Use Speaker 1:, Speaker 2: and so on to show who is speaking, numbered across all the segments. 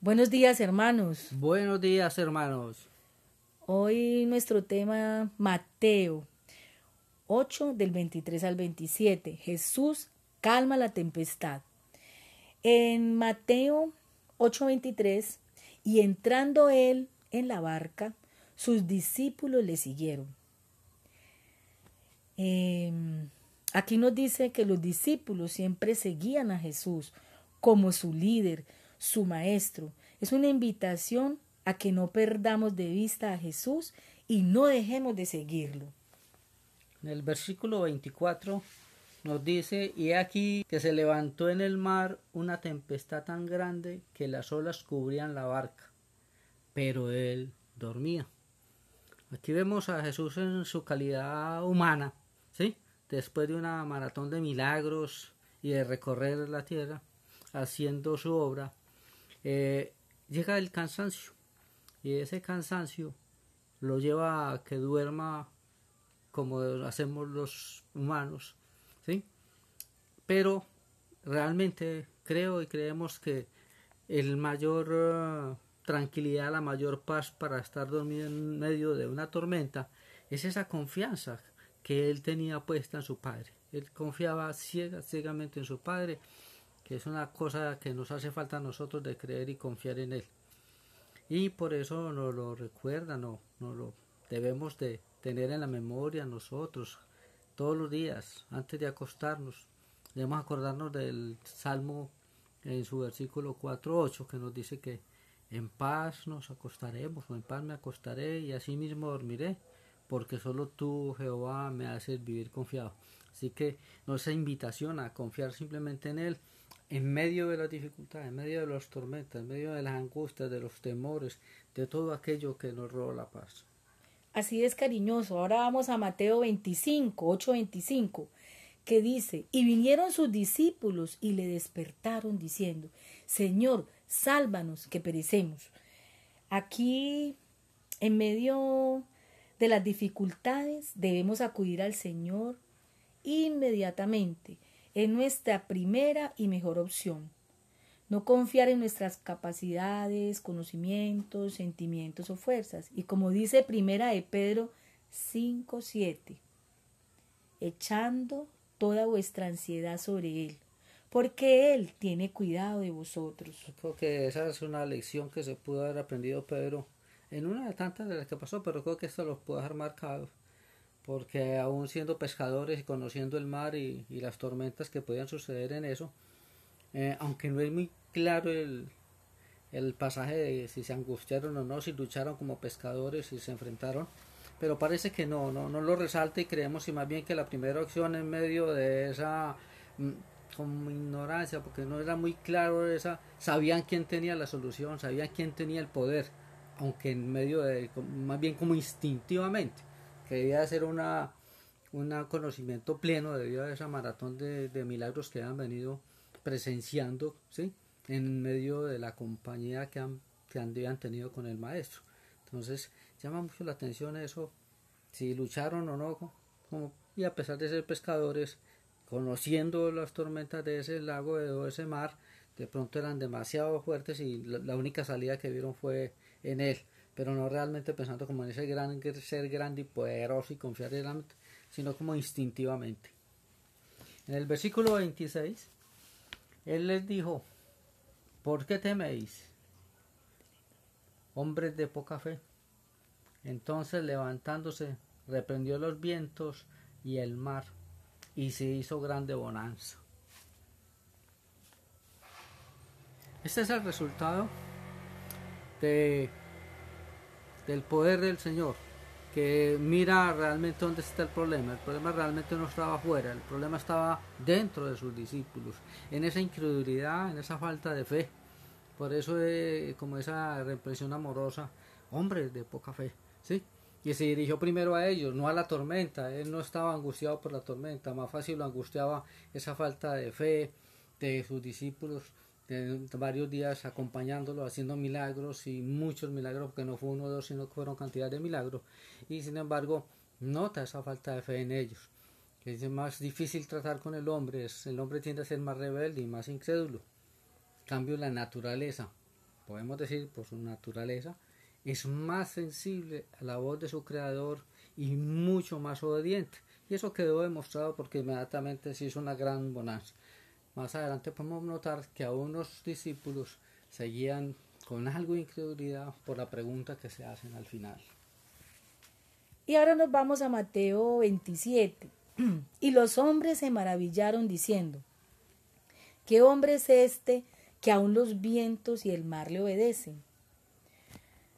Speaker 1: Buenos días, hermanos.
Speaker 2: Buenos días, hermanos.
Speaker 1: Hoy nuestro tema Mateo 8 del 23 al 27. Jesús calma la tempestad. En Mateo 8:23, y entrando él en la barca, sus discípulos le siguieron. Em, aquí nos dice que los discípulos siempre seguían a Jesús como su líder, su maestro. Es una invitación a que no perdamos de vista a Jesús y no dejemos de seguirlo.
Speaker 2: En el versículo 24 nos dice, y aquí que se levantó en el mar una tempestad tan grande que las olas cubrían la barca, pero él dormía. Aquí vemos a Jesús en su calidad humana, ¿sí? Después de una maratón de milagros y de recorrer la tierra, haciendo su obra, eh, llega el cansancio y ese cansancio lo lleva a que duerma como hacemos los humanos, ¿sí? Pero realmente creo y creemos que el mayor uh, tranquilidad, la mayor paz para estar dormido en medio de una tormenta es esa confianza que él tenía puesta en su padre. Él confiaba ciega, ciegamente en su padre que es una cosa que nos hace falta a nosotros de creer y confiar en Él. Y por eso nos lo recuerda, no, no lo debemos de tener en la memoria nosotros todos los días, antes de acostarnos. Debemos acordarnos del Salmo en su versículo 4.8 que nos dice que en paz nos acostaremos o en paz me acostaré y así mismo dormiré porque solo tú Jehová me haces vivir confiado. Así que esa invitación a confiar simplemente en Él en medio de las dificultades, en medio de las tormentas, en medio de las angustias, de los temores, de todo aquello que nos roba la paz.
Speaker 1: Así es cariñoso. Ahora vamos a Mateo 25, 8, 25, que dice, y vinieron sus discípulos y le despertaron diciendo, Señor, sálvanos que perecemos. Aquí, en medio de las dificultades, debemos acudir al Señor inmediatamente es nuestra primera y mejor opción. No confiar en nuestras capacidades, conocimientos, sentimientos o fuerzas. Y como dice primera de Pedro 5.7, echando toda vuestra ansiedad sobre Él, porque Él tiene cuidado de vosotros.
Speaker 2: creo que esa es una lección que se pudo haber aprendido Pedro en una de tantas de las que pasó, pero creo que esto los pudo dejar marcados porque aún siendo pescadores y conociendo el mar y, las tormentas que podían suceder en eso, eh, aunque no es muy claro el, el pasaje de si se angustiaron o no, si lucharon como pescadores, y se enfrentaron, pero parece que no, no, no lo resalta y creemos y más bien que la primera opción en medio de esa mm, como ignorancia, porque no era muy claro esa, sabían quién tenía la solución, sabían quién tenía el poder, aunque en medio de, más bien como instintivamente que debía ser una, un conocimiento pleno debido a esa maratón de, milagros que han venido presenciando ¿sí? en medio de la compañía que han, que habían tenido con el maestro. Entonces llama mucho la atención eso, si lucharon o no, y a pesar de ser pescadores, conociendo las tormentas de ese lago, de ese mar, de pronto eran demasiado fuertes y la única salida que vieron fue en él pero no realmente pensando como en ese gran ser grande y poderoso y confiar en él, sino como instintivamente. En el versículo 26, él les dijo, ¿por qué teméis, hombres de poca fe? Entonces levantándose, reprendió los vientos y el mar, y se hizo grande bonanza. Este es el resultado de del poder del Señor, que mira realmente dónde está el problema. El problema realmente no estaba afuera, el problema estaba dentro de sus discípulos, en esa incredulidad, en esa falta de fe. Por eso, como esa represión amorosa, hombres de poca fe, ¿sí? Y se dirigió primero a ellos, no a la tormenta. Él no estaba angustiado por la tormenta, más fácil lo angustiaba esa falta de fe de sus discípulos varios días acompañándolo, haciendo milagros y muchos milagros, porque no fue uno o dos, sino que fueron cantidad de milagros. Y sin embargo, nota esa falta de fe en ellos. Es más difícil tratar con el hombre, el hombre tiende a ser más rebelde y más incrédulo. cambio, la naturaleza podemos decir por su naturaleza, es más sensible a la voz de su creador y mucho más obediente. Y eso quedó demostrado porque inmediatamente se hizo una gran bonanza. Más adelante podemos notar que a unos discípulos seguían con algo de incredulidad por la pregunta que se hacen al final.
Speaker 1: Y ahora nos vamos a Mateo 27. Y los hombres se maravillaron diciendo, ¿qué hombre es este que aun los vientos y el mar le obedecen?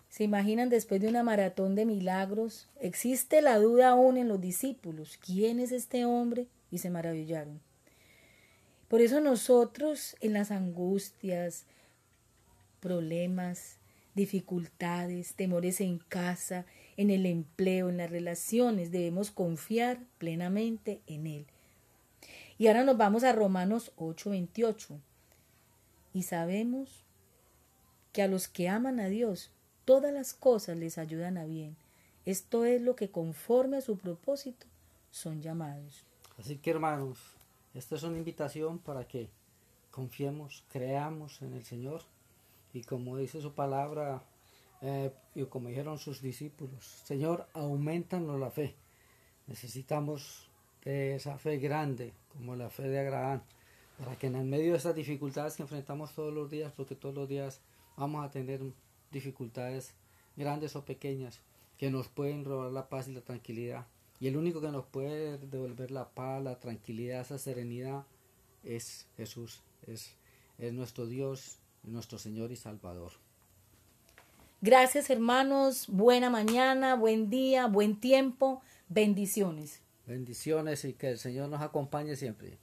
Speaker 1: ¿Se imaginan después de una maratón de milagros? Existe la duda aún en los discípulos. ¿Quién es este hombre? Y se maravillaron. Por eso nosotros en las angustias, problemas, dificultades, temores en casa, en el empleo, en las relaciones, debemos confiar plenamente en Él. Y ahora nos vamos a Romanos 8:28. Y sabemos que a los que aman a Dios, todas las cosas les ayudan a bien. Esto es lo que conforme a su propósito son llamados.
Speaker 2: Así que hermanos, esta es una invitación para que confiemos, creamos en el Señor y como dice su palabra eh, y como dijeron sus discípulos, Señor, aumentanos la fe. Necesitamos de esa fe grande como la fe de Abraham para que en el medio de estas dificultades que enfrentamos todos los días, porque todos los días vamos a tener dificultades grandes o pequeñas que nos pueden robar la paz y la tranquilidad. Y el único que nos puede devolver la paz, la tranquilidad, esa serenidad es Jesús, es, es nuestro Dios, nuestro Señor y Salvador.
Speaker 1: Gracias hermanos, buena mañana, buen día, buen tiempo, bendiciones.
Speaker 2: Bendiciones y que el Señor nos acompañe siempre.